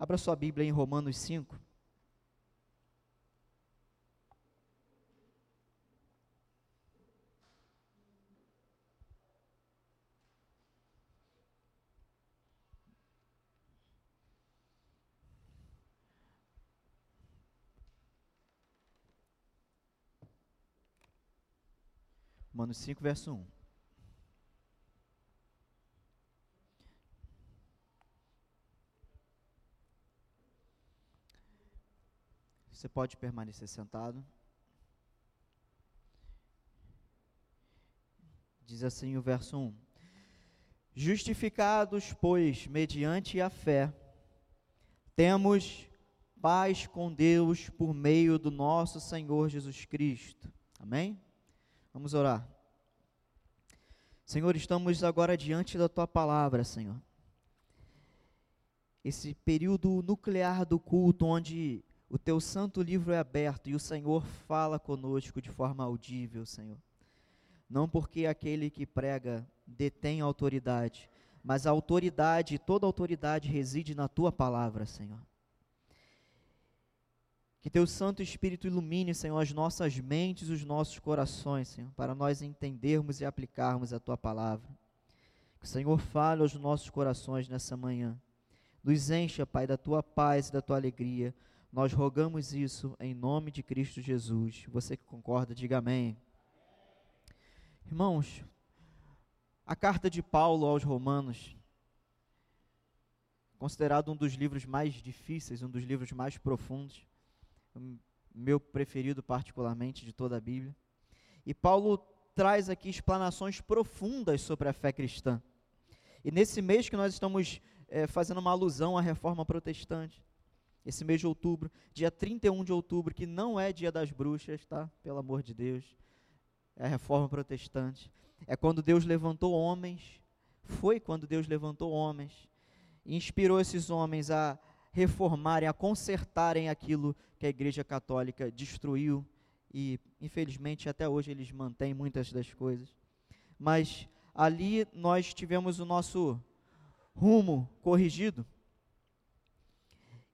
Abra sua Bíblia em Romanos 5. Romanos 5, verso 1. Você pode permanecer sentado. Diz assim o verso 1: Justificados, pois, mediante a fé, temos paz com Deus por meio do nosso Senhor Jesus Cristo. Amém? Vamos orar. Senhor, estamos agora diante da tua palavra, Senhor. Esse período nuclear do culto, onde o teu santo livro é aberto e o Senhor fala conosco de forma audível, Senhor. Não porque aquele que prega detém autoridade, mas a autoridade, toda autoridade reside na tua palavra, Senhor. Que teu Santo Espírito ilumine, Senhor, as nossas mentes os nossos corações, Senhor, para nós entendermos e aplicarmos a tua palavra. Que o Senhor fale aos nossos corações nessa manhã. Nos encha, Pai, da tua paz e da tua alegria nós rogamos isso em nome de Cristo Jesus. Você que concorda, diga amém. Irmãos, a carta de Paulo aos Romanos, considerado um dos livros mais difíceis, um dos livros mais profundos, meu preferido particularmente de toda a Bíblia. E Paulo traz aqui explanações profundas sobre a fé cristã. E nesse mês que nós estamos é, fazendo uma alusão à reforma protestante, esse mês de outubro, dia 31 de outubro, que não é dia das bruxas, tá? Pelo amor de Deus. É a reforma protestante. É quando Deus levantou homens, foi quando Deus levantou homens e inspirou esses homens a reformarem, a consertarem aquilo que a Igreja Católica destruiu e, infelizmente, até hoje eles mantêm muitas das coisas. Mas ali nós tivemos o nosso rumo corrigido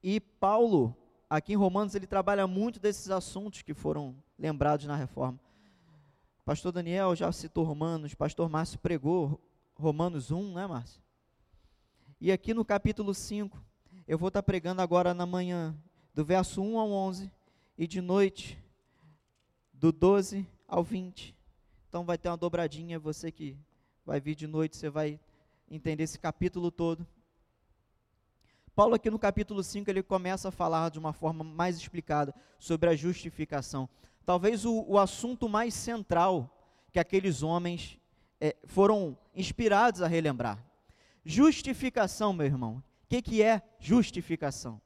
e Paulo, aqui em Romanos, ele trabalha muito desses assuntos que foram lembrados na reforma. Pastor Daniel já citou Romanos, pastor Márcio pregou Romanos 1, né, Márcio? E aqui no capítulo 5, eu vou estar pregando agora na manhã, do verso 1 ao 11, e de noite, do 12 ao 20. Então vai ter uma dobradinha, você que vai vir de noite, você vai entender esse capítulo todo. Paulo, aqui no capítulo 5, ele começa a falar de uma forma mais explicada sobre a justificação. Talvez o, o assunto mais central que aqueles homens é, foram inspirados a relembrar. Justificação, meu irmão. O que, que é justificação?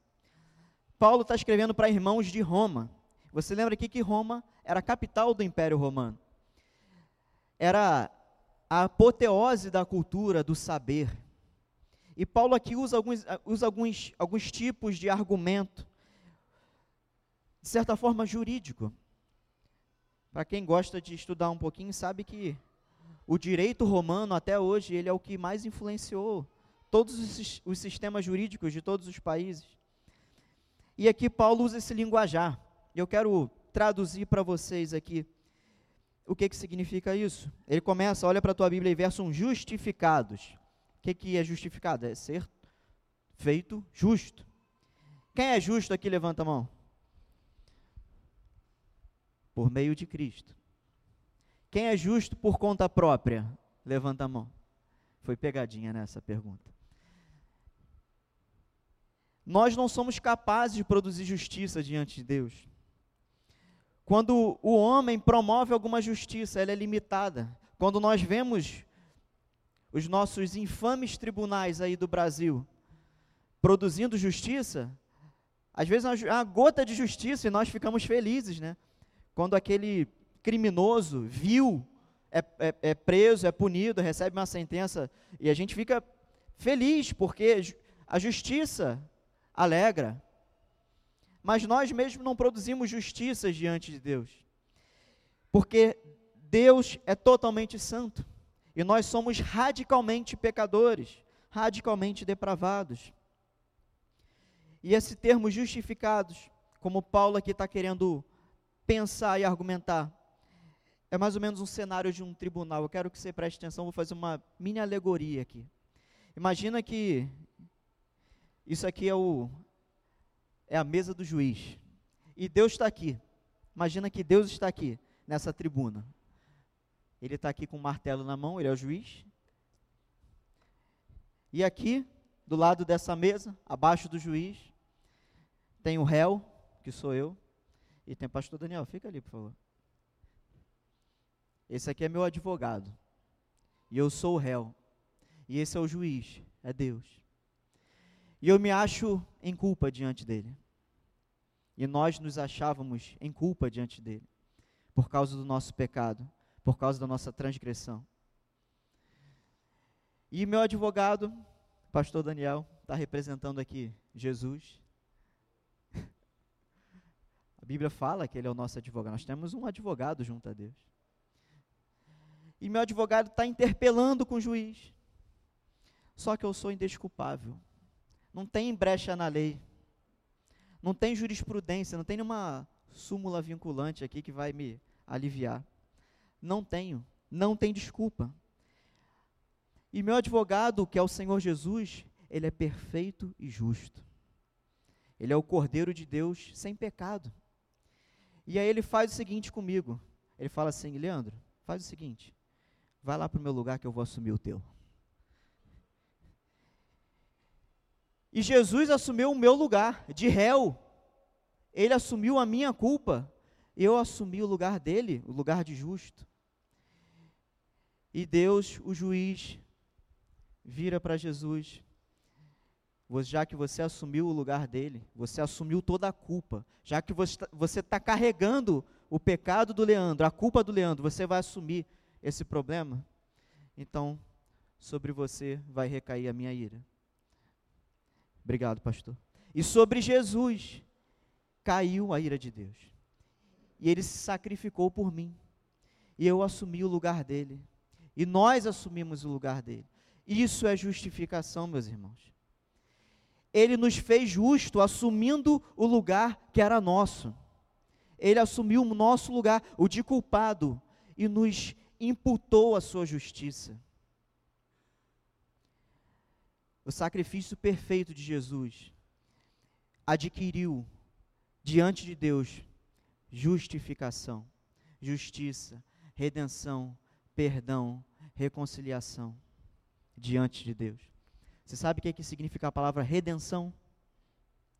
Paulo está escrevendo para irmãos de Roma. Você lembra aqui que Roma era a capital do Império Romano? Era a apoteose da cultura, do saber. E Paulo aqui usa alguns, usa alguns, alguns tipos de argumento, de certa forma jurídico. Para quem gosta de estudar um pouquinho, sabe que o direito romano, até hoje, ele é o que mais influenciou todos os, os sistemas jurídicos de todos os países. E aqui Paulo usa esse linguajar. Eu quero traduzir para vocês aqui o que, que significa isso. Ele começa, olha para a tua Bíblia e verso 1, justificados. O que, que é justificado? É ser feito justo. Quem é justo aqui, levanta a mão. Por meio de Cristo. Quem é justo por conta própria? Levanta a mão. Foi pegadinha nessa pergunta. Nós não somos capazes de produzir justiça diante de Deus. Quando o homem promove alguma justiça, ela é limitada. Quando nós vemos os nossos infames tribunais aí do Brasil produzindo justiça, às vezes é uma gota de justiça e nós ficamos felizes, né? Quando aquele criminoso vil é, é, é, preso, é punido, recebe uma sentença e a gente fica feliz porque a justiça alegra. Mas nós mesmos não produzimos justiça diante de Deus, porque Deus é totalmente santo. E nós somos radicalmente pecadores, radicalmente depravados. E esse termo justificados, como Paulo aqui está querendo pensar e argumentar, é mais ou menos um cenário de um tribunal. Eu quero que você preste atenção, vou fazer uma mini alegoria aqui. Imagina que isso aqui é, o, é a mesa do juiz. E Deus está aqui. Imagina que Deus está aqui, nessa tribuna. Ele está aqui com um martelo na mão, ele é o juiz. E aqui, do lado dessa mesa, abaixo do juiz, tem o réu, que sou eu, e tem o pastor Daniel. Fica ali, por favor. Esse aqui é meu advogado. E eu sou o réu. E esse é o juiz, é Deus. E eu me acho em culpa diante dele. E nós nos achávamos em culpa diante dele, por causa do nosso pecado, por causa da nossa transgressão. E meu advogado, pastor Daniel, está representando aqui Jesus. A Bíblia fala que ele é o nosso advogado. Nós temos um advogado junto a Deus. E meu advogado está interpelando com o juiz. Só que eu sou indesculpável. Não tem brecha na lei. Não tem jurisprudência, não tem nenhuma súmula vinculante aqui que vai me aliviar. Não tenho, não tem desculpa. E meu advogado, que é o Senhor Jesus, ele é perfeito e justo. Ele é o Cordeiro de Deus sem pecado. E aí ele faz o seguinte comigo. Ele fala assim: Leandro, faz o seguinte. Vai lá para o meu lugar que eu vou assumir o teu. E Jesus assumiu o meu lugar de réu. Ele assumiu a minha culpa. Eu assumi o lugar dele, o lugar de justo. E Deus, o juiz, vira para Jesus. Já que você assumiu o lugar dele, você assumiu toda a culpa. Já que você está tá carregando o pecado do Leandro, a culpa do Leandro, você vai assumir esse problema? Então, sobre você vai recair a minha ira. Obrigado, pastor. E sobre Jesus caiu a ira de Deus. E ele se sacrificou por mim. E eu assumi o lugar dele. E nós assumimos o lugar dele. Isso é justificação, meus irmãos. Ele nos fez justo assumindo o lugar que era nosso. Ele assumiu o nosso lugar, o de culpado, e nos imputou a sua justiça. O sacrifício perfeito de Jesus adquiriu diante de Deus justificação, justiça, redenção, perdão, reconciliação diante de Deus. Você sabe o que, é que significa a palavra redenção?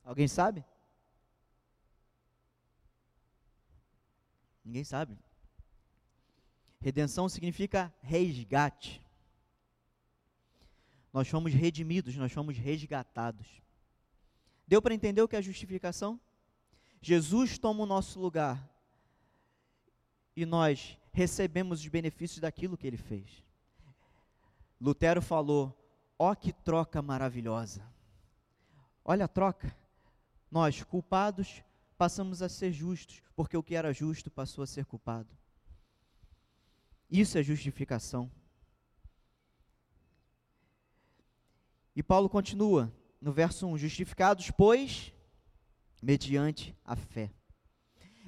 Alguém sabe? Ninguém sabe. Redenção significa resgate. Nós fomos redimidos, nós fomos resgatados. Deu para entender o que é justificação? Jesus toma o nosso lugar e nós recebemos os benefícios daquilo que ele fez. Lutero falou: ó que troca maravilhosa. Olha a troca. Nós, culpados, passamos a ser justos, porque o que era justo passou a ser culpado. Isso é justificação. E Paulo continua no verso 1: Justificados, pois, mediante a fé.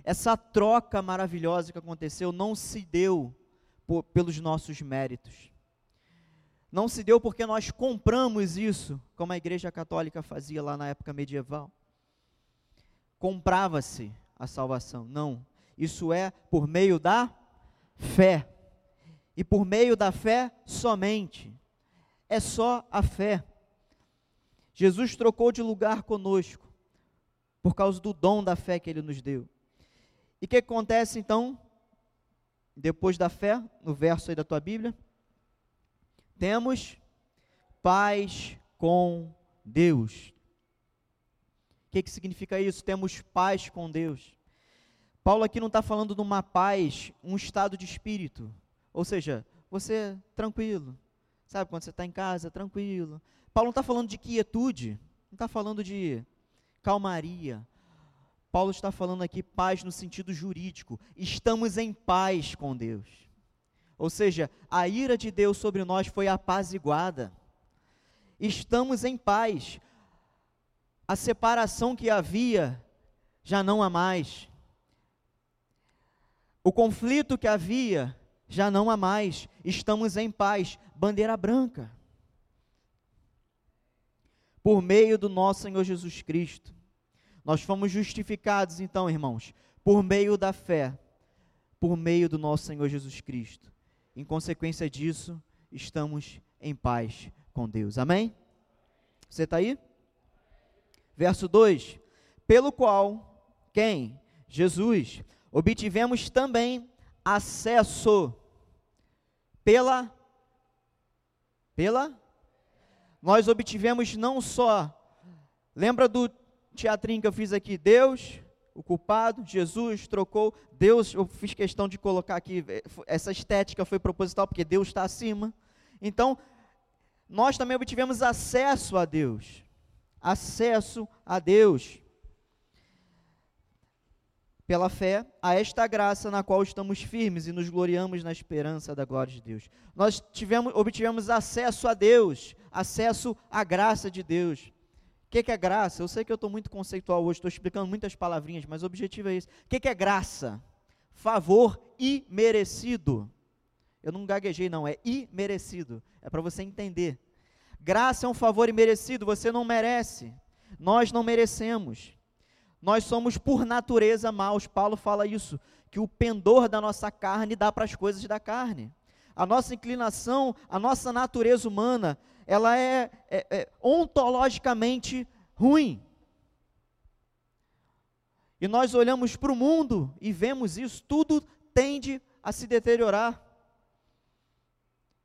Essa troca maravilhosa que aconteceu não se deu por, pelos nossos méritos. Não se deu porque nós compramos isso, como a igreja católica fazia lá na época medieval. Comprava-se a salvação. Não. Isso é por meio da fé e por meio da fé somente. É só a fé. Jesus trocou de lugar conosco por causa do dom da fé que ele nos deu. E o que acontece então, depois da fé, no verso aí da tua Bíblia? Temos paz com Deus. O que, que significa isso? Temos paz com Deus. Paulo aqui não está falando de uma paz, um estado de espírito, ou seja, você tranquilo. Sabe, quando você está em casa, tranquilo. Paulo não está falando de quietude, não está falando de calmaria. Paulo está falando aqui paz no sentido jurídico. Estamos em paz com Deus. Ou seja, a ira de Deus sobre nós foi apaziguada. Estamos em paz. a separação que havia já não há mais. O conflito que havia já não há mais. Estamos em paz. Bandeira branca. Por meio do nosso Senhor Jesus Cristo. Nós fomos justificados, então, irmãos, por meio da fé, por meio do nosso Senhor Jesus Cristo. Em consequência disso, estamos em paz com Deus. Amém? Você está aí? Verso 2: Pelo qual, quem? Jesus, obtivemos também acesso pela pela nós obtivemos não só lembra do teatrinho que eu fiz aqui, Deus, o culpado, Jesus trocou, Deus, eu fiz questão de colocar aqui, eh, essa estética foi proposital, porque Deus está acima. Então, nós também obtivemos acesso a Deus. Acesso a Deus. Pela fé, a esta graça na qual estamos firmes e nos gloriamos na esperança da glória de Deus. Nós tivemos, obtivemos acesso a Deus, acesso à graça de Deus que, que é graça? Eu sei que eu estou muito conceitual hoje, estou explicando muitas palavrinhas, mas o objetivo é esse. O que, que é graça? Favor imerecido. Eu não gaguejei, não, é imerecido. É para você entender. Graça é um favor imerecido, você não merece. Nós não merecemos. Nós somos por natureza maus. Paulo fala isso, que o pendor da nossa carne dá para as coisas da carne. A nossa inclinação, a nossa natureza humana ela é, é, é ontologicamente ruim. E nós olhamos para o mundo e vemos isso, tudo tende a se deteriorar.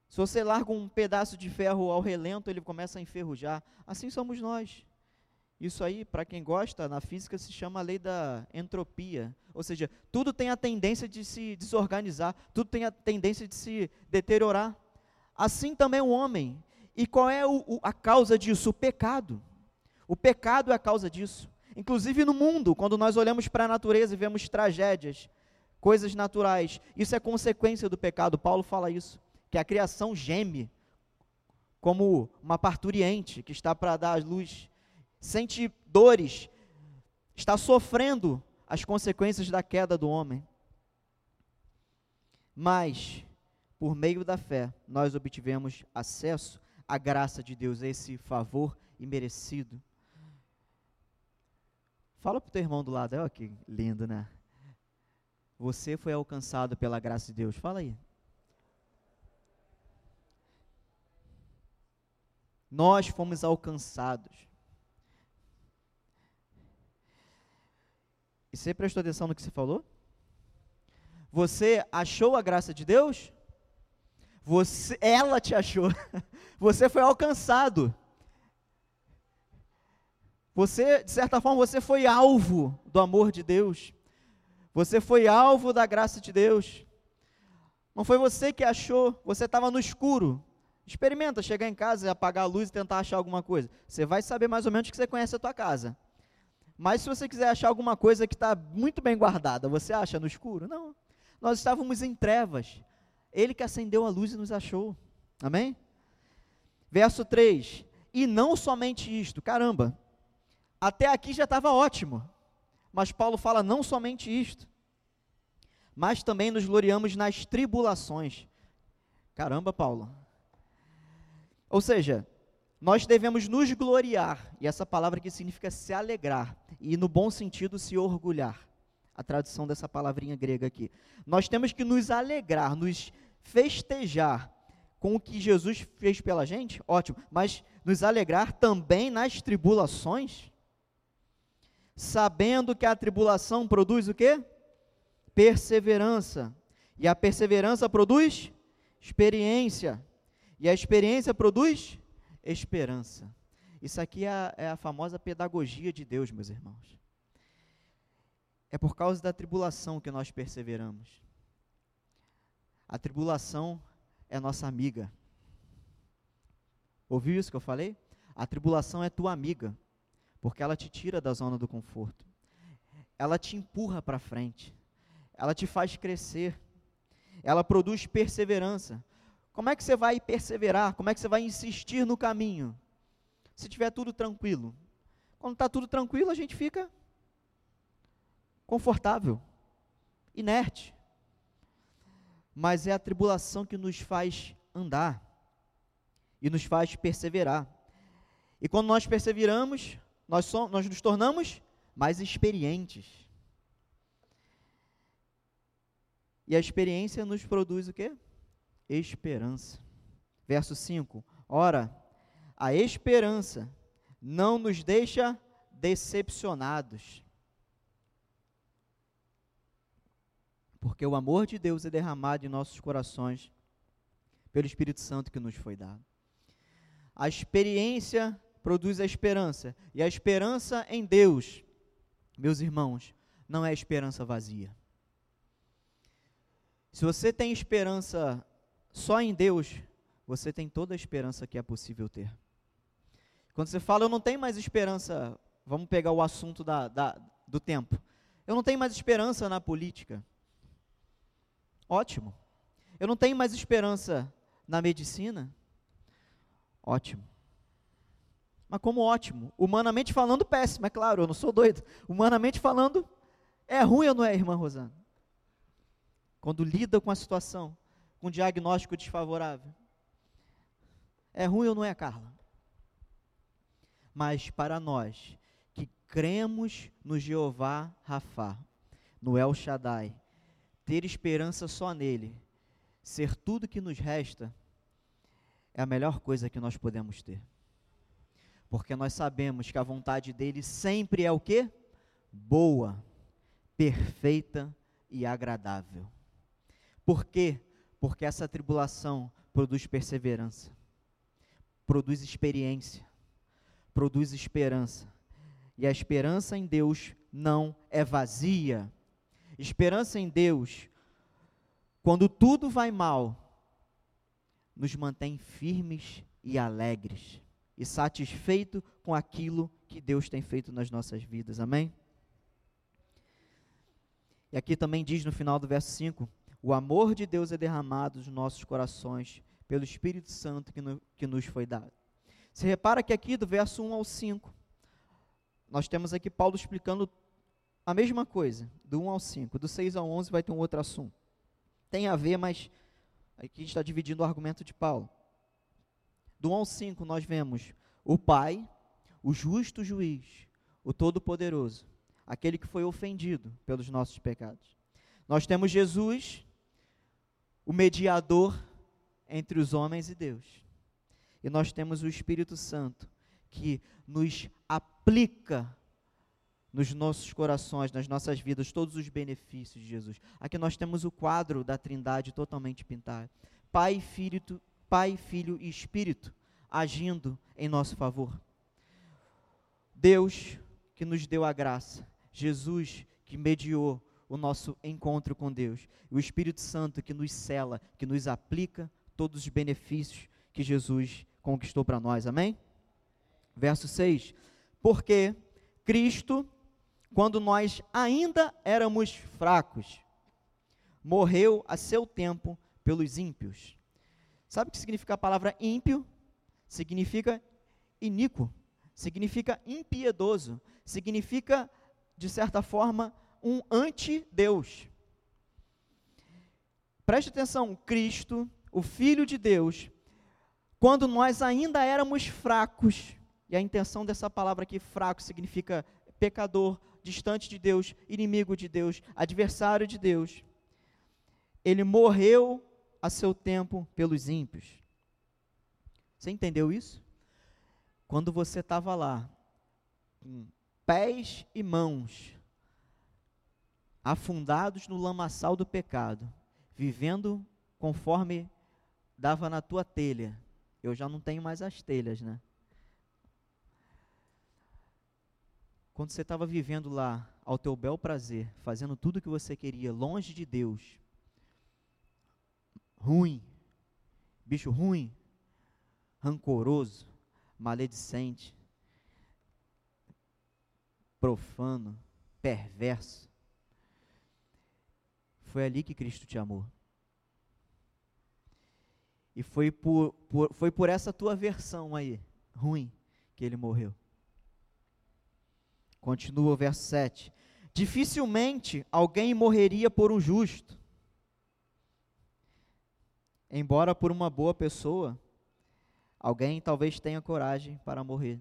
Se você larga um pedaço de ferro ao relento, ele começa a enferrujar. Assim somos nós. Isso aí, para quem gosta, na física se chama a lei da entropia. Ou seja, tudo tem a tendência de se desorganizar, tudo tem a tendência de se deteriorar. Assim também o homem. E qual é o, o, a causa disso? O pecado. O pecado é a causa disso. Inclusive no mundo, quando nós olhamos para a natureza e vemos tragédias, coisas naturais, isso é consequência do pecado. Paulo fala isso, que a criação geme como uma parturiente que está para dar luz, sente dores, está sofrendo as consequências da queda do homem. Mas, por meio da fé, nós obtivemos acesso a graça de Deus, esse favor imerecido. Fala para o teu irmão do lado, olha que lindo, né? Você foi alcançado pela graça de Deus. Fala aí. Nós fomos alcançados. E você prestou atenção no que você falou? Você achou a graça de Deus? Você, ela te achou. Você foi alcançado. Você, de certa forma, você foi alvo do amor de Deus. Você foi alvo da graça de Deus. Não foi você que achou, você estava no escuro. Experimenta chegar em casa e apagar a luz e tentar achar alguma coisa. Você vai saber mais ou menos que você conhece a tua casa. Mas se você quiser achar alguma coisa que está muito bem guardada, você acha no escuro? Não. Nós estávamos em trevas. Ele que acendeu a luz e nos achou. Amém? Verso 3: E não somente isto, caramba, até aqui já estava ótimo. Mas Paulo fala não somente isto, mas também nos gloriamos nas tribulações. Caramba, Paulo. Ou seja, nós devemos nos gloriar, e essa palavra aqui significa se alegrar, e no bom sentido se orgulhar a tradução dessa palavrinha grega aqui. Nós temos que nos alegrar, nos festejar com o que Jesus fez pela gente, ótimo, mas nos alegrar também nas tribulações, sabendo que a tribulação produz o quê? Perseverança. E a perseverança produz experiência. E a experiência produz esperança. Isso aqui é a, é a famosa pedagogia de Deus, meus irmãos. É por causa da tribulação que nós perseveramos. A tribulação é nossa amiga. Ouviu isso que eu falei? A tribulação é tua amiga, porque ela te tira da zona do conforto. Ela te empurra para frente. Ela te faz crescer. Ela produz perseverança. Como é que você vai perseverar? Como é que você vai insistir no caminho? Se tiver tudo tranquilo. Quando está tudo tranquilo, a gente fica confortável, inerte. Mas é a tribulação que nos faz andar e nos faz perseverar. E quando nós perseveramos, nós, somos, nós nos tornamos mais experientes. E a experiência nos produz o quê? Esperança. Verso 5. Ora, a esperança não nos deixa decepcionados. Porque o amor de Deus é derramado em nossos corações pelo Espírito Santo que nos foi dado. A experiência produz a esperança, e a esperança em Deus, meus irmãos, não é esperança vazia. Se você tem esperança só em Deus, você tem toda a esperança que é possível ter. Quando você fala, eu não tenho mais esperança, vamos pegar o assunto da, da, do tempo. Eu não tenho mais esperança na política. Ótimo. Eu não tenho mais esperança na medicina. Ótimo. Mas como ótimo? Humanamente falando, péssimo, é claro, eu não sou doido. Humanamente falando, é ruim ou não é, irmã Rosana? Quando lida com a situação, com um diagnóstico desfavorável. É ruim ou não é, Carla? Mas para nós que cremos no Jeová Rafá, no El Shaddai, ter esperança só nele, ser tudo que nos resta, é a melhor coisa que nós podemos ter. Porque nós sabemos que a vontade dele sempre é o quê? Boa, perfeita e agradável. Por quê? Porque essa tribulação produz perseverança, produz experiência, produz esperança. E a esperança em Deus não é vazia. Esperança em Deus, quando tudo vai mal, nos mantém firmes e alegres e satisfeito com aquilo que Deus tem feito nas nossas vidas. Amém? E aqui também diz no final do verso 5: o amor de Deus é derramado nos nossos corações pelo Espírito Santo que, no, que nos foi dado. Você repara que aqui do verso 1 ao 5, nós temos aqui Paulo explicando a mesma coisa, do 1 ao 5. Do 6 ao 11 vai ter um outro assunto. Tem a ver, mas aqui está dividindo o argumento de Paulo. Do 1 ao 5 nós vemos o Pai, o justo juiz, o Todo-Poderoso, aquele que foi ofendido pelos nossos pecados. Nós temos Jesus, o mediador entre os homens e Deus. E nós temos o Espírito Santo, que nos aplica nos nossos corações, nas nossas vidas, todos os benefícios de Jesus. Aqui nós temos o quadro da Trindade totalmente pintado. Pai, Filho, Pai, Filho e Espírito agindo em nosso favor. Deus que nos deu a graça, Jesus que mediou o nosso encontro com Deus. O Espírito Santo que nos cela, que nos aplica todos os benefícios que Jesus conquistou para nós. Amém? Verso 6. Porque Cristo, quando nós ainda éramos fracos, morreu a seu tempo pelos ímpios. Sabe o que significa a palavra ímpio? Significa iníquo, significa impiedoso, significa, de certa forma, um anti-Deus. Preste atenção, Cristo, o Filho de Deus, quando nós ainda éramos fracos, e a intenção dessa palavra aqui, fraco, significa pecador, distante de Deus, inimigo de Deus, adversário de Deus, ele morreu a seu tempo pelos ímpios. Você entendeu isso? Quando você estava lá, com pés e mãos afundados no lamaçal do pecado, vivendo conforme dava na tua telha. Eu já não tenho mais as telhas, né? Quando você estava vivendo lá ao teu bel prazer, fazendo tudo o que você queria, longe de Deus, ruim, bicho ruim, rancoroso, maledicente, profano, perverso, foi ali que Cristo te amou. E foi por, por, foi por essa tua versão aí, ruim, que ele morreu. Continua o verso 7. Dificilmente alguém morreria por um justo. Embora por uma boa pessoa, alguém talvez tenha coragem para morrer.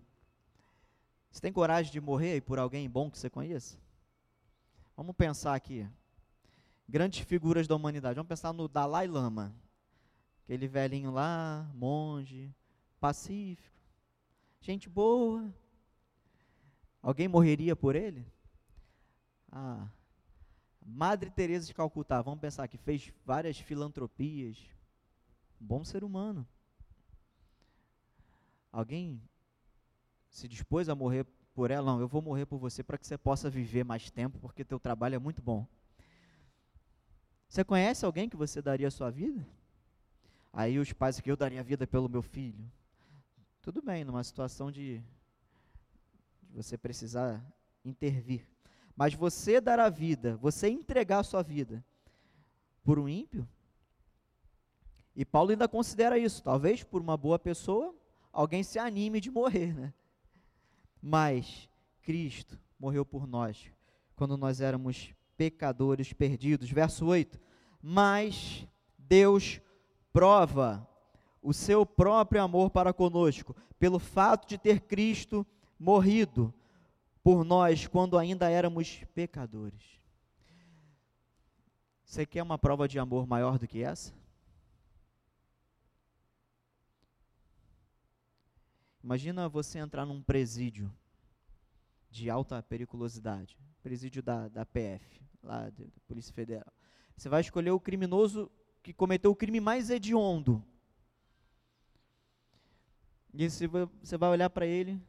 Você tem coragem de morrer por alguém bom que você conheça? Vamos pensar aqui. Grandes figuras da humanidade. Vamos pensar no Dalai Lama. Aquele velhinho lá, monge, pacífico, gente boa. Alguém morreria por ele? Ah, Madre Teresa de Calcutá, vamos pensar que fez várias filantropias. Bom ser humano. Alguém se dispôs a morrer por ela? Não, eu vou morrer por você para que você possa viver mais tempo, porque teu trabalho é muito bom. Você conhece alguém que você daria a sua vida? Aí os pais que eu daria a vida pelo meu filho. Tudo bem, numa situação de você precisar intervir. Mas você dar a vida, você entregar a sua vida por um ímpio? E Paulo ainda considera isso. Talvez por uma boa pessoa, alguém se anime de morrer, né? Mas Cristo morreu por nós quando nós éramos pecadores perdidos. Verso 8: Mas Deus prova o seu próprio amor para conosco, pelo fato de ter Cristo morrido por nós quando ainda éramos pecadores. Você quer uma prova de amor maior do que essa? Imagina você entrar num presídio de alta periculosidade, presídio da, da PF, lá da Polícia Federal. Você vai escolher o criminoso que cometeu o crime mais hediondo. E você vai olhar para ele,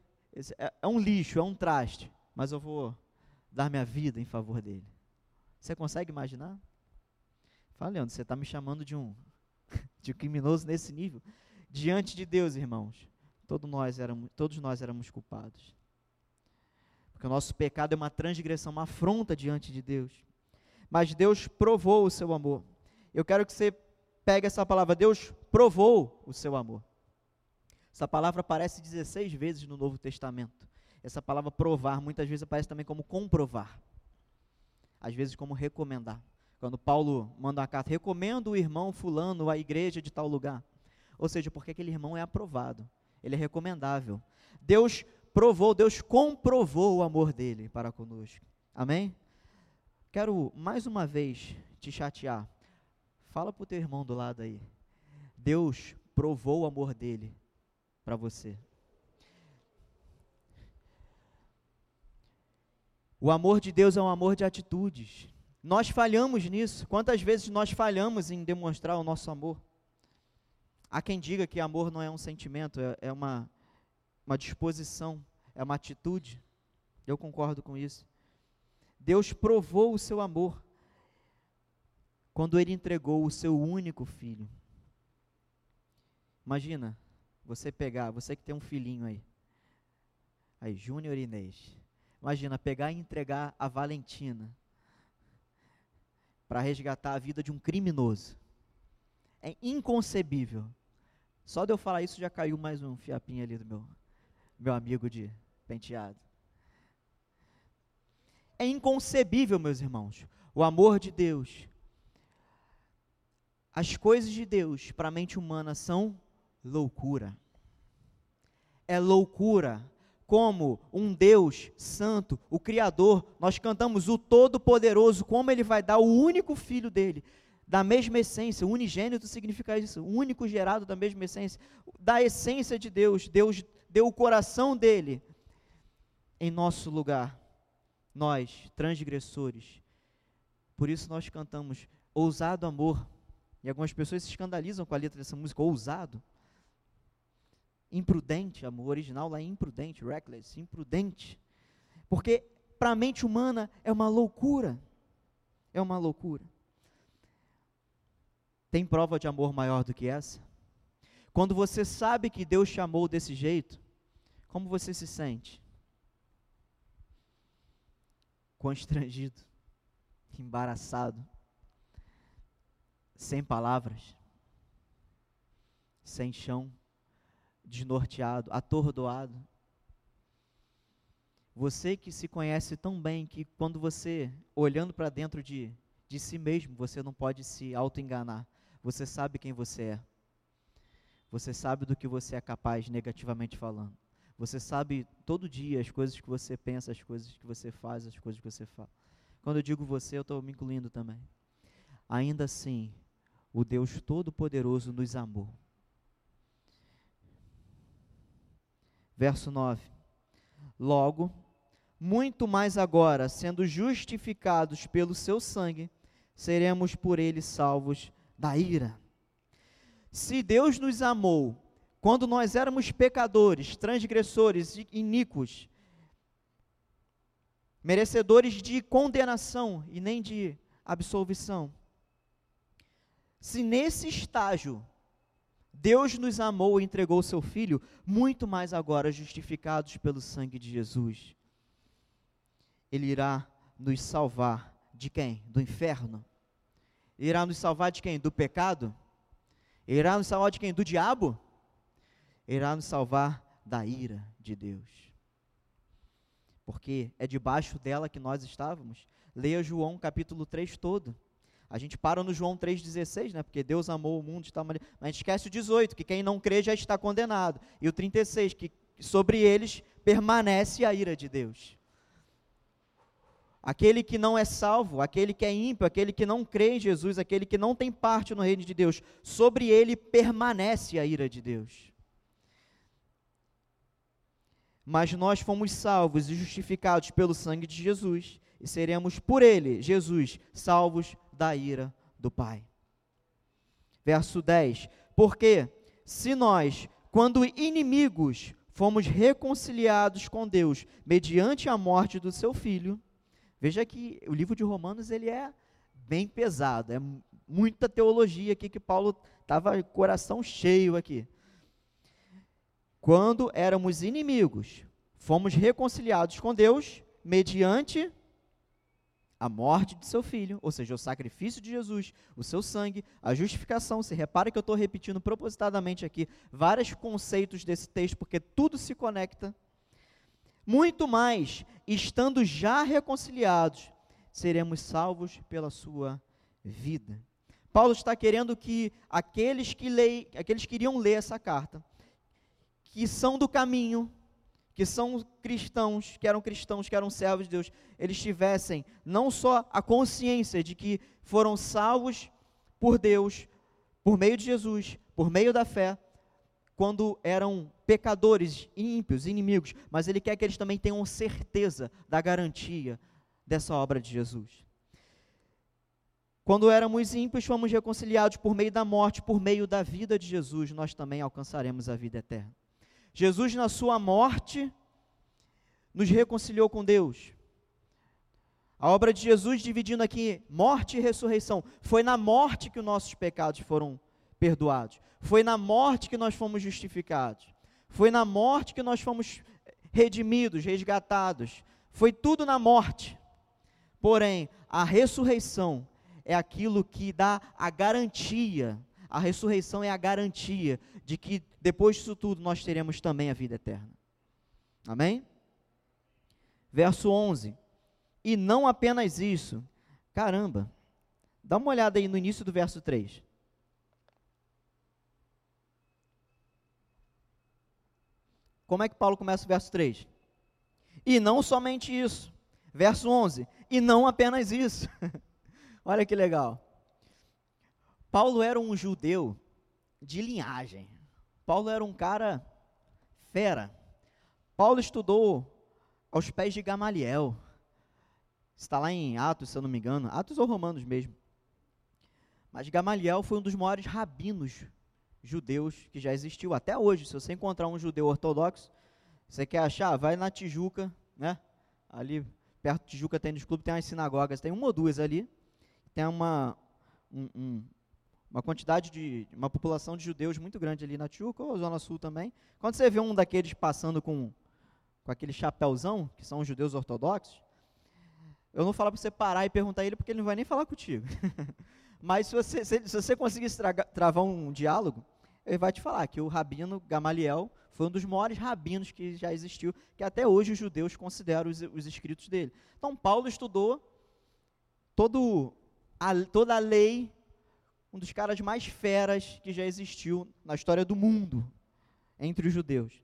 é, é um lixo, é um traste, mas eu vou dar minha vida em favor dele. Você consegue imaginar? Fala, Leandro, você está me chamando de um, de um criminoso nesse nível? Diante de Deus, irmãos, todos nós éramos, todos nós éramos culpados. Porque o nosso pecado é uma transgressão, uma afronta diante de Deus. Mas Deus provou o seu amor. Eu quero que você pegue essa palavra, Deus provou o seu amor. Essa palavra aparece 16 vezes no Novo Testamento. Essa palavra provar muitas vezes aparece também como comprovar. Às vezes como recomendar. Quando Paulo manda uma carta, recomendo o irmão fulano à igreja de tal lugar. Ou seja, porque aquele irmão é aprovado ele é recomendável. Deus provou, Deus comprovou o amor dele para conosco. Amém? Quero mais uma vez te chatear. Fala para o teu irmão do lado aí. Deus provou o amor dele para você. O amor de Deus é um amor de atitudes. Nós falhamos nisso. Quantas vezes nós falhamos em demonstrar o nosso amor? Há quem diga que amor não é um sentimento, é, é uma, uma disposição, é uma atitude. Eu concordo com isso. Deus provou o seu amor quando ele entregou o seu único filho. Imagina você pegar, você que tem um filhinho aí, aí, Júnior Inês. Imagina pegar e entregar a Valentina para resgatar a vida de um criminoso. É inconcebível. Só de eu falar isso já caiu mais um fiapinho ali do meu, meu amigo de penteado. É inconcebível, meus irmãos, o amor de Deus. As coisas de Deus para a mente humana são loucura. É loucura como um Deus santo, o Criador, nós cantamos o Todo-Poderoso, como Ele vai dar o único filho dele da mesma essência, unigênito significa isso, único gerado da mesma essência, da essência de Deus, Deus deu o coração dele em nosso lugar, nós, transgressores. Por isso nós cantamos ousado amor. E algumas pessoas se escandalizam com a letra dessa música, ousado. Imprudente, amor original lá é imprudente, reckless, imprudente. Porque para a mente humana é uma loucura. É uma loucura. Tem prova de amor maior do que essa? Quando você sabe que Deus te amou desse jeito, como você se sente? Constrangido, embaraçado, sem palavras, sem chão, desnorteado, atordoado. Você que se conhece tão bem que quando você, olhando para dentro de, de si mesmo, você não pode se auto-enganar. Você sabe quem você é. Você sabe do que você é capaz, negativamente falando. Você sabe todo dia as coisas que você pensa, as coisas que você faz, as coisas que você fala. Quando eu digo você, eu estou me incluindo também. Ainda assim, o Deus Todo-Poderoso nos amou. Verso 9. Logo, muito mais agora, sendo justificados pelo seu sangue, seremos por ele salvos da ira. Se Deus nos amou quando nós éramos pecadores, transgressores, iníquos, merecedores de condenação e nem de absolvição. Se nesse estágio Deus nos amou e entregou o seu Filho, muito mais agora, justificados pelo sangue de Jesus, Ele irá nos salvar de quem? Do inferno. Irá nos salvar de quem? Do pecado? Irá nos salvar de quem? Do diabo? Irá nos salvar da ira de Deus. Porque é debaixo dela que nós estávamos. Leia João capítulo 3 todo. A gente para no João 3,16, né? Porque Deus amou o mundo de tal maneira. Mas a gente esquece o 18, que quem não crê já está condenado. E o 36, que sobre eles permanece a ira de Deus. Aquele que não é salvo, aquele que é ímpio, aquele que não crê em Jesus, aquele que não tem parte no reino de Deus, sobre ele permanece a ira de Deus. Mas nós fomos salvos e justificados pelo sangue de Jesus, e seremos por ele, Jesus, salvos da ira do Pai. Verso 10: Porque se nós, quando inimigos, fomos reconciliados com Deus mediante a morte do seu filho, veja que o livro de Romanos ele é bem pesado, é muita teologia aqui que Paulo estava coração cheio aqui. Quando éramos inimigos, fomos reconciliados com Deus mediante a morte de seu filho, ou seja, o sacrifício de Jesus, o seu sangue, a justificação. Se repara que eu estou repetindo propositadamente aqui vários conceitos desse texto, porque tudo se conecta. Muito mais, estando já reconciliados, seremos salvos pela sua vida. Paulo está querendo que aqueles que, leem, aqueles que iriam ler essa carta, que são do caminho, que são cristãos, que eram cristãos, que eram servos de Deus, eles tivessem não só a consciência de que foram salvos por Deus, por meio de Jesus, por meio da fé, quando eram pecadores, ímpios, inimigos, mas ele quer que eles também tenham certeza da garantia dessa obra de Jesus. Quando éramos ímpios, fomos reconciliados por meio da morte, por meio da vida de Jesus, nós também alcançaremos a vida eterna. Jesus, na sua morte, nos reconciliou com Deus. A obra de Jesus, dividindo aqui morte e ressurreição, foi na morte que os nossos pecados foram perdoados, foi na morte que nós fomos justificados, foi na morte que nós fomos redimidos, resgatados, foi tudo na morte. Porém, a ressurreição é aquilo que dá a garantia a ressurreição é a garantia de que depois disso tudo nós teremos também a vida eterna. Amém? Verso 11. E não apenas isso. Caramba. Dá uma olhada aí no início do verso 3. Como é que Paulo começa o verso 3? E não somente isso. Verso 11. E não apenas isso. Olha que legal. Paulo era um judeu de linhagem. Paulo era um cara fera. Paulo estudou aos pés de Gamaliel. Está lá em Atos, se eu não me engano, Atos ou Romanos mesmo. Mas Gamaliel foi um dos maiores rabinos judeus que já existiu até hoje. Se você encontrar um judeu ortodoxo, você quer achar, vai na Tijuca, né? Ali perto de Tijuca tem Clube, tem umas sinagogas, tem uma ou duas ali. Tem uma um, um, uma quantidade de uma população de judeus muito grande ali na Tijuca ou Zona Sul também. Quando você vê um daqueles passando com, com aquele chapéuzão, que são os judeus ortodoxos, eu não falo para você parar e perguntar a ele, porque ele não vai nem falar contigo. Mas se você, se, se você conseguir travar um diálogo, ele vai te falar que o rabino Gamaliel foi um dos maiores rabinos que já existiu, que até hoje os judeus consideram os, os escritos dele. Então, Paulo estudou todo a, toda a lei, um dos caras mais feras que já existiu na história do mundo, entre os judeus.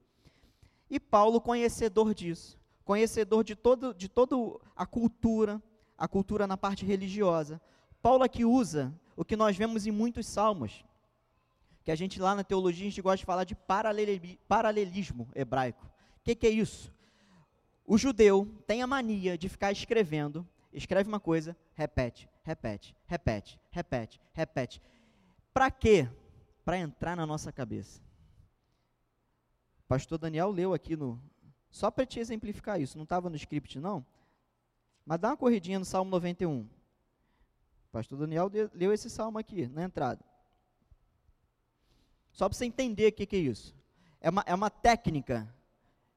E Paulo, conhecedor disso, conhecedor de todo de toda a cultura, a cultura na parte religiosa. Paulo aqui usa o que nós vemos em muitos salmos, que a gente lá na teologia a gente gosta de falar de paralelismo hebraico. O que, que é isso? O judeu tem a mania de ficar escrevendo, escreve uma coisa, repete, repete, repete, repete, repete. Para quê? Para entrar na nossa cabeça. O pastor Daniel leu aqui no. Só para te exemplificar isso, não estava no script não? Mas dá uma corridinha no Salmo 91. O pastor Daniel leu esse salmo aqui, na entrada. Só para você entender o que, que é isso. É uma, é uma técnica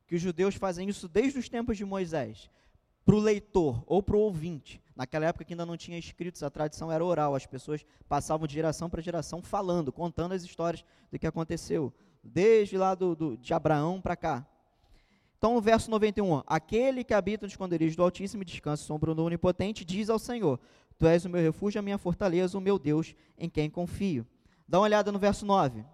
que os judeus fazem isso desde os tempos de Moisés. Para o leitor ou para o ouvinte. Naquela época que ainda não tinha escritos, a tradição era oral. As pessoas passavam de geração para geração falando, contando as histórias do que aconteceu. Desde lá do, do de Abraão para cá. Então, no verso 91, aquele que habita no esconderijo do Altíssimo e descansa sombra do Onipotente, diz ao Senhor: Tu és o meu refúgio, a minha fortaleza, o meu Deus, em quem confio. Dá uma olhada no verso 9.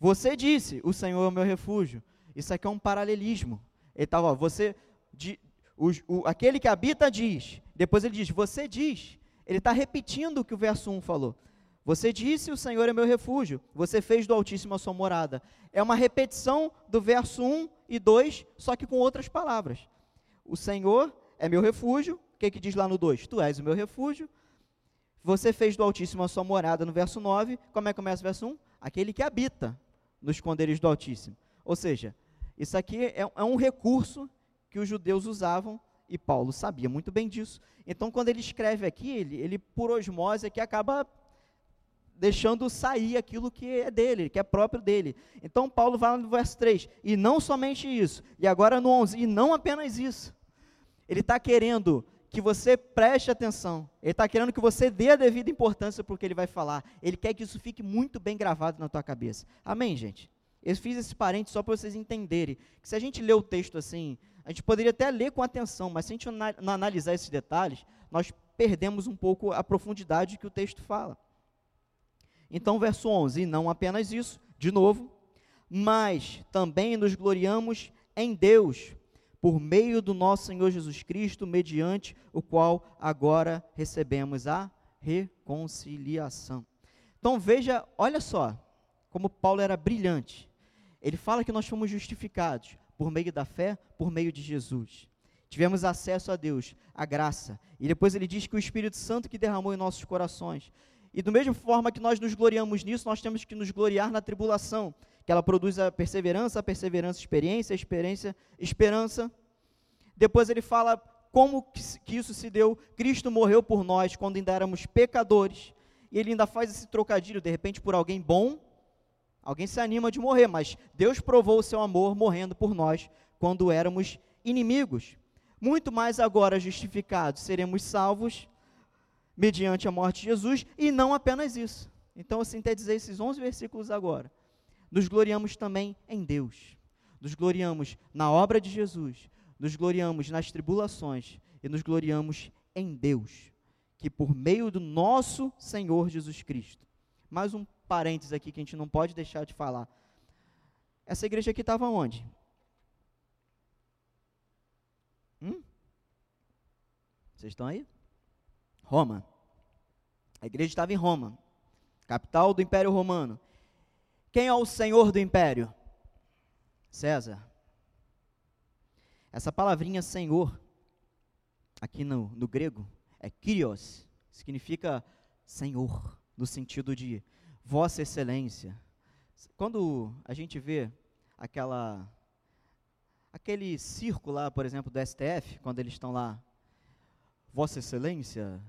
Você disse, o Senhor é o meu refúgio. Isso aqui é um paralelismo. Ele estava, você, de, o, o, aquele que habita diz. Depois ele diz, você diz. Ele está repetindo o que o verso 1 falou. Você disse, o Senhor é meu refúgio. Você fez do Altíssimo a sua morada. É uma repetição do verso 1 e 2, só que com outras palavras. O Senhor é meu refúgio. O que, que diz lá no 2? Tu és o meu refúgio. Você fez do Altíssimo a sua morada no verso 9. Como é que começa o verso 1? Aquele que habita no esconderijo do Altíssimo. Ou seja, isso aqui é, é um recurso que os judeus usavam e Paulo sabia muito bem disso. Então, quando ele escreve aqui, ele, ele por osmose aqui acaba deixando sair aquilo que é dele, que é próprio dele. Então Paulo vai no verso 3, e não somente isso, e agora no 11, e não apenas isso. Ele está querendo que você preste atenção, ele está querendo que você dê a devida importância para o que ele vai falar. Ele quer que isso fique muito bem gravado na tua cabeça. Amém, gente? Eu fiz esse parente só para vocês entenderem que se a gente lê o texto assim, a gente poderia até ler com atenção, mas se a gente não analisar esses detalhes, nós perdemos um pouco a profundidade que o texto fala. Então, verso 11: E não apenas isso, de novo, mas também nos gloriamos em Deus, por meio do nosso Senhor Jesus Cristo, mediante o qual agora recebemos a reconciliação. Então, veja, olha só, como Paulo era brilhante. Ele fala que nós fomos justificados por meio da fé, por meio de Jesus. Tivemos acesso a Deus, a graça. E depois ele diz que o Espírito Santo que derramou em nossos corações. E da mesma forma que nós nos gloriamos nisso, nós temos que nos gloriar na tribulação, que ela produz a perseverança, a perseverança, experiência, a experiência, esperança. Depois ele fala como que isso se deu. Cristo morreu por nós quando ainda éramos pecadores. E ele ainda faz esse trocadilho, de repente, por alguém bom, Alguém se anima de morrer, mas Deus provou o seu amor morrendo por nós quando éramos inimigos. Muito mais agora justificados, seremos salvos mediante a morte de Jesus e não apenas isso. Então, assim, quer dizer esses 11 versículos agora. Nos gloriamos também em Deus. Nos gloriamos na obra de Jesus. Nos gloriamos nas tribulações e nos gloriamos em Deus, que por meio do nosso Senhor Jesus Cristo. Mais um parênteses aqui que a gente não pode deixar de falar. Essa igreja aqui estava onde? Hum? Vocês estão aí? Roma. A igreja estava em Roma, capital do Império Romano. Quem é o senhor do império? César. Essa palavrinha senhor, aqui no, no grego, é kyrios, significa senhor, no sentido de Vossa Excelência. Quando a gente vê aquela aquele círculo lá, por exemplo, do STF, quando eles estão lá, Vossa Excelência,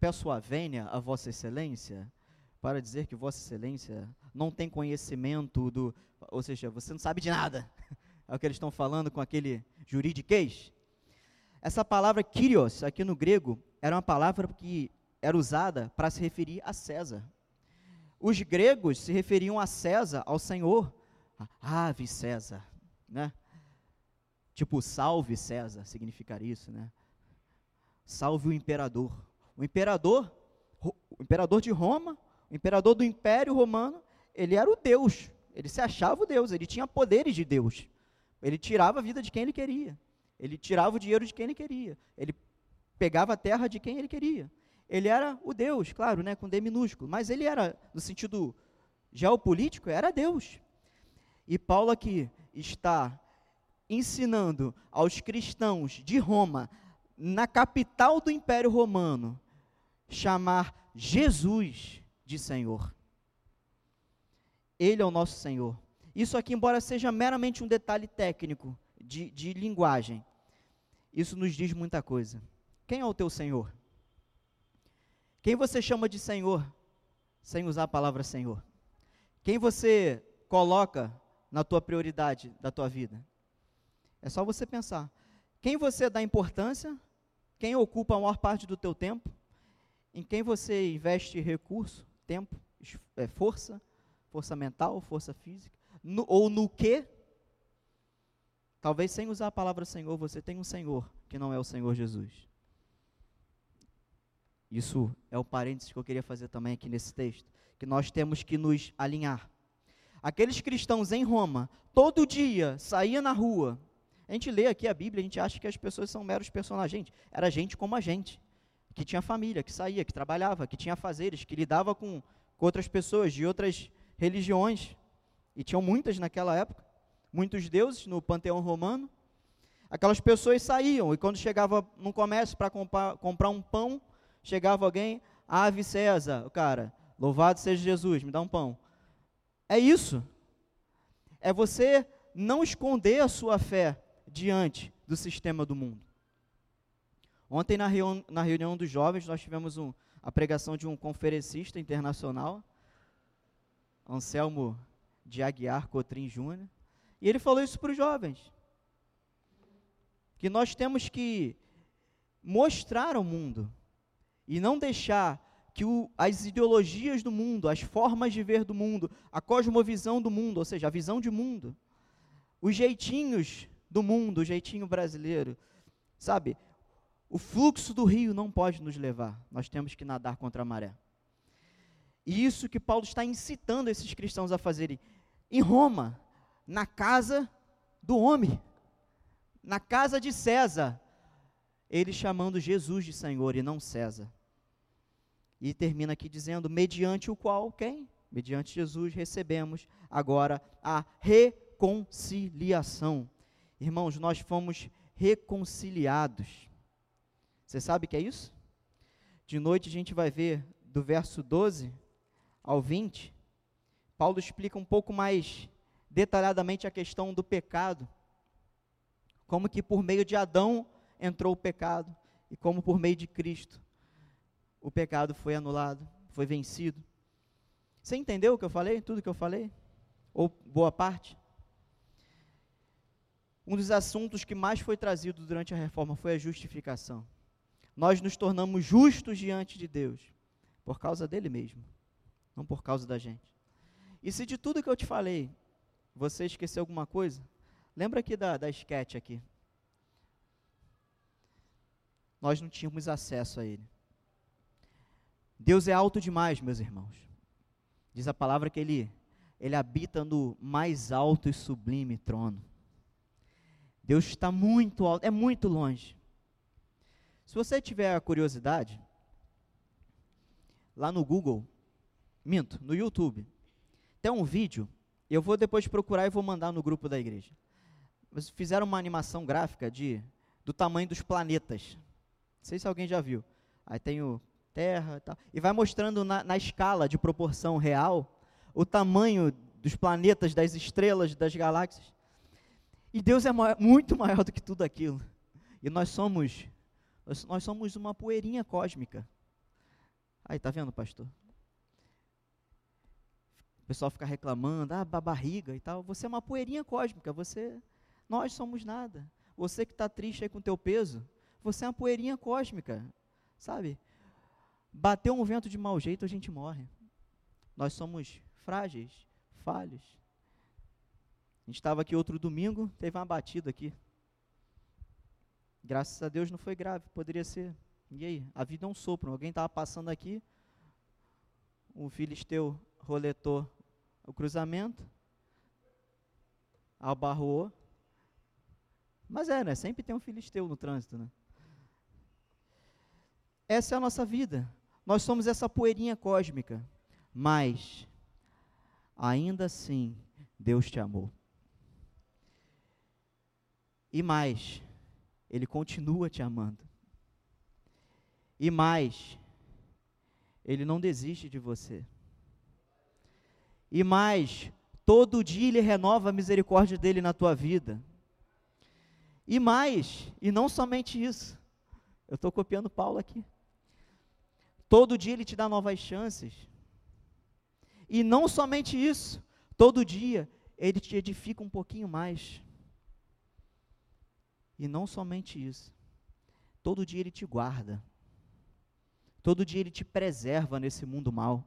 peço a vênia a Vossa Excelência, para dizer que Vossa Excelência não tem conhecimento do, ou seja, você não sabe de nada. É o que eles estão falando com aquele juridiquês. Essa palavra kyrios, aqui no grego, era uma palavra que era usada para se referir a César os gregos se referiam a César, ao Senhor. Ave César, né? Tipo, salve César, significar isso, né? Salve o imperador. O imperador, o imperador de Roma, o imperador do Império Romano, ele era o Deus. Ele se achava o Deus, ele tinha poderes de Deus. Ele tirava a vida de quem ele queria. Ele tirava o dinheiro de quem ele queria. Ele pegava a terra de quem ele queria. Ele era o Deus, claro, né, com D minúsculo, mas ele era, no sentido geopolítico, era Deus. E Paulo aqui está ensinando aos cristãos de Roma, na capital do Império Romano, chamar Jesus de Senhor. Ele é o nosso Senhor. Isso aqui, embora seja meramente um detalhe técnico de, de linguagem, isso nos diz muita coisa. Quem é o teu Senhor? Quem você chama de Senhor, sem usar a palavra Senhor? Quem você coloca na tua prioridade da tua vida? É só você pensar. Quem você dá importância? Quem ocupa a maior parte do teu tempo? Em quem você investe recurso, tempo, é, força, força mental, força física? No, ou no que? Talvez sem usar a palavra Senhor, você tem um Senhor que não é o Senhor Jesus. Isso é o parênteses que eu queria fazer também aqui nesse texto, que nós temos que nos alinhar. Aqueles cristãos em Roma, todo dia saía na rua. A gente lê aqui a Bíblia, a gente acha que as pessoas são meros personagens. Era gente como a gente, que tinha família, que saía, que trabalhava, que tinha fazeres, que lidava com, com outras pessoas de outras religiões. E tinham muitas naquela época muitos deuses no panteão romano. Aquelas pessoas saíam e quando chegava no comércio para comprar, comprar um pão, chegava alguém, ave César, o cara, louvado seja Jesus, me dá um pão. É isso. É você não esconder a sua fé diante do sistema do mundo. Ontem, na, reunião, na reunião dos jovens, nós tivemos um, a pregação de um conferencista internacional, Anselmo de Aguiar Cotrim Júnior. E ele falou isso para os jovens. Que nós temos que mostrar ao mundo e não deixar que o, as ideologias do mundo, as formas de ver do mundo, a cosmovisão do mundo, ou seja, a visão de mundo, os jeitinhos do mundo, o jeitinho brasileiro, sabe? O fluxo do rio não pode nos levar, nós temos que nadar contra a maré. E isso que Paulo está incitando esses cristãos a fazerem. Em Roma, na casa do homem, na casa de César, ele chamando Jesus de Senhor e não César. E termina aqui dizendo: mediante o qual, quem? Mediante Jesus recebemos agora a reconciliação. Irmãos, nós fomos reconciliados. Você sabe o que é isso? De noite a gente vai ver do verso 12 ao 20, Paulo explica um pouco mais detalhadamente a questão do pecado. Como que por meio de Adão entrou o pecado e como por meio de Cristo o pecado foi anulado, foi vencido. Você entendeu o que eu falei? Tudo que eu falei? Ou boa parte? Um dos assuntos que mais foi trazido durante a reforma foi a justificação. Nós nos tornamos justos diante de Deus por causa dele mesmo, não por causa da gente. E se de tudo que eu te falei, você esqueceu alguma coisa? Lembra aqui da, da sketch aqui. Nós não tínhamos acesso a ele. Deus é alto demais, meus irmãos. Diz a palavra que ele, ele habita no mais alto e sublime trono. Deus está muito alto, é muito longe. Se você tiver a curiosidade, lá no Google, minto, no YouTube, tem um vídeo eu vou depois procurar e vou mandar no grupo da igreja. Mas fizeram uma animação gráfica de do tamanho dos planetas. Não sei se alguém já viu. Aí tem o Terra e tal. E vai mostrando na, na escala de proporção real o tamanho dos planetas, das estrelas, das galáxias. E Deus é maior, muito maior do que tudo aquilo. E nós somos nós somos uma poeirinha cósmica. Aí, tá vendo, pastor? o pessoal fica reclamando, ah, barriga e tal. Você é uma poeirinha cósmica, você, nós somos nada. Você que está triste aí com o teu peso, você é uma poeirinha cósmica, sabe? Bateu um vento de mau jeito, a gente morre. Nós somos frágeis, falhos. A gente estava aqui outro domingo, teve uma batida aqui. Graças a Deus não foi grave, poderia ser. E aí? A vida é um sopro. Alguém estava passando aqui, o filisteu roletou o cruzamento, abarroou. Mas é, né? Sempre tem um filisteu no trânsito, né? Essa é a nossa vida. Nós somos essa poeirinha cósmica. Mas, ainda assim, Deus te amou. E mais, Ele continua te amando. E mais, Ele não desiste de você. E mais, todo dia Ele renova a misericórdia dele na tua vida. E mais, e não somente isso, eu estou copiando Paulo aqui. Todo dia Ele te dá novas chances. E não somente isso, todo dia Ele te edifica um pouquinho mais. E não somente isso, todo dia Ele te guarda. Todo dia Ele te preserva nesse mundo mal.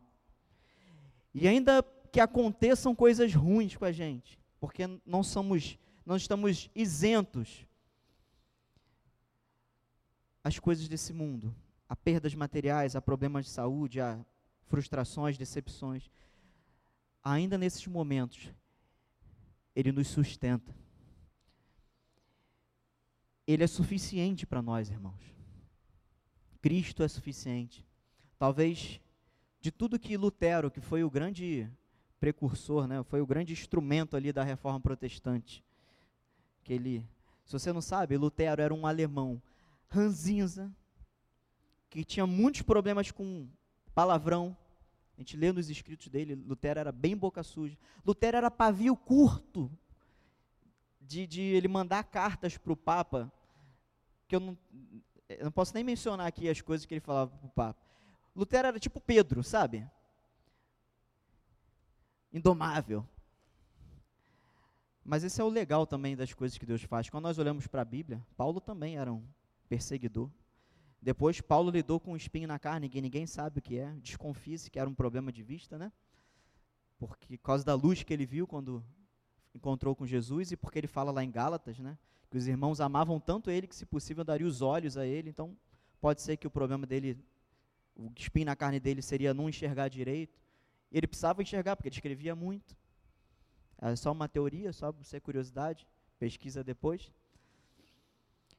E ainda que aconteçam coisas ruins com a gente, porque não somos, não estamos isentos às coisas desse mundo, a perdas materiais, a problemas de saúde, a frustrações, decepções. Ainda nesses momentos, Ele nos sustenta. Ele é suficiente para nós, irmãos. Cristo é suficiente. Talvez de tudo que Lutero, que foi o grande precursor, né, foi o grande instrumento ali da reforma protestante, que ele, se você não sabe, Lutero era um alemão ranzinza, que tinha muitos problemas com palavrão. A gente lê nos escritos dele, Lutero era bem boca suja. Lutero era pavio curto, de, de ele mandar cartas para o Papa, que eu não, eu não posso nem mencionar aqui as coisas que ele falava para o Papa. Lutero era tipo Pedro, sabe? Indomável. Mas esse é o legal também das coisas que Deus faz. Quando nós olhamos para a Bíblia, Paulo também era um perseguidor. Depois Paulo lidou com um espinho na carne que ninguém sabe o que é. Desconfie-se que era um problema de vista, né? Porque, por causa da luz que ele viu quando encontrou com Jesus e porque ele fala lá em Gálatas, né? Que os irmãos amavam tanto ele que, se possível, daria os olhos a ele. Então, pode ser que o problema dele, o espinho na carne dele seria não enxergar direito. Ele precisava enxergar porque ele escrevia muito. É só uma teoria, só para ser curiosidade. Pesquisa depois.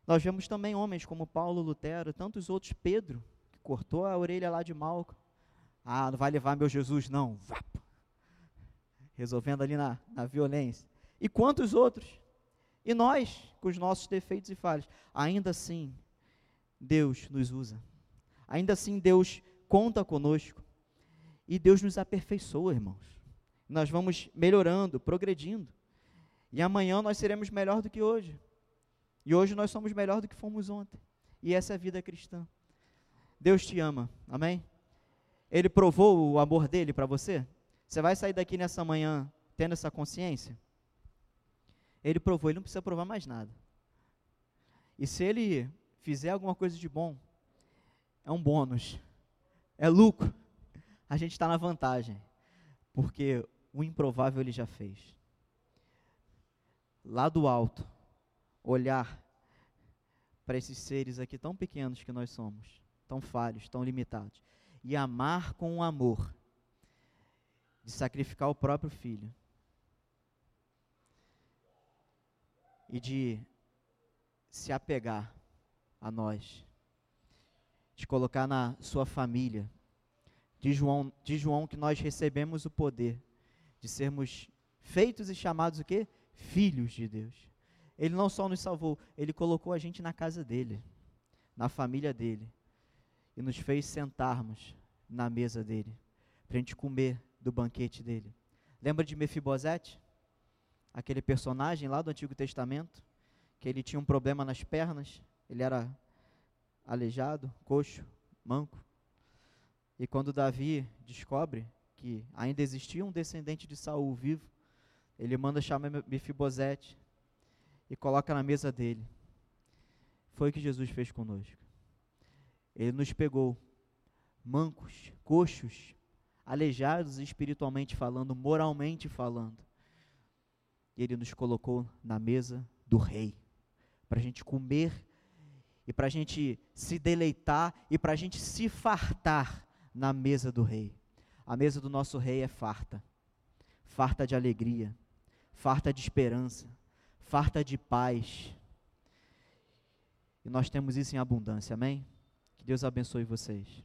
Nós vemos também homens como Paulo, Lutero, tantos outros, Pedro, que cortou a orelha lá de Malco. Ah, não vai levar meu Jesus, não. Vapo resolvendo ali na, na violência. E quantos outros? E nós, com os nossos defeitos e falhas, ainda assim, Deus nos usa. Ainda assim, Deus conta conosco. E Deus nos aperfeiçoa, irmãos. Nós vamos melhorando, progredindo. E amanhã nós seremos melhor do que hoje. E hoje nós somos melhor do que fomos ontem. E essa é a vida cristã. Deus te ama. Amém? Ele provou o amor dele para você? Você vai sair daqui nessa manhã tendo essa consciência? Ele provou, ele não precisa provar mais nada. E se ele fizer alguma coisa de bom, é um bônus, é lucro. A gente está na vantagem, porque o improvável ele já fez. Lá do alto, olhar para esses seres aqui tão pequenos que nós somos, tão falhos, tão limitados, e amar com amor de sacrificar o próprio filho e de se apegar a nós, de colocar na sua família. De João, de João que nós recebemos o poder de sermos feitos e chamados o quê? Filhos de Deus. Ele não só nos salvou, ele colocou a gente na casa dele, na família dele, e nos fez sentarmos na mesa dele, para a gente comer do banquete dele. Lembra de Mefibosete? Aquele personagem lá do Antigo Testamento, que ele tinha um problema nas pernas, ele era aleijado, coxo, manco. E quando Davi descobre que ainda existia um descendente de Saul vivo, ele manda chamar Mefibosete e coloca na mesa dele. Foi o que Jesus fez conosco. Ele nos pegou, mancos, coxos, aleijados espiritualmente falando, moralmente falando. E Ele nos colocou na mesa do Rei, para a gente comer e para a gente se deleitar e para a gente se fartar na mesa do Rei. A mesa do nosso Rei é farta, farta de alegria, farta de esperança, farta de paz. E nós temos isso em abundância, amém? Que Deus abençoe vocês.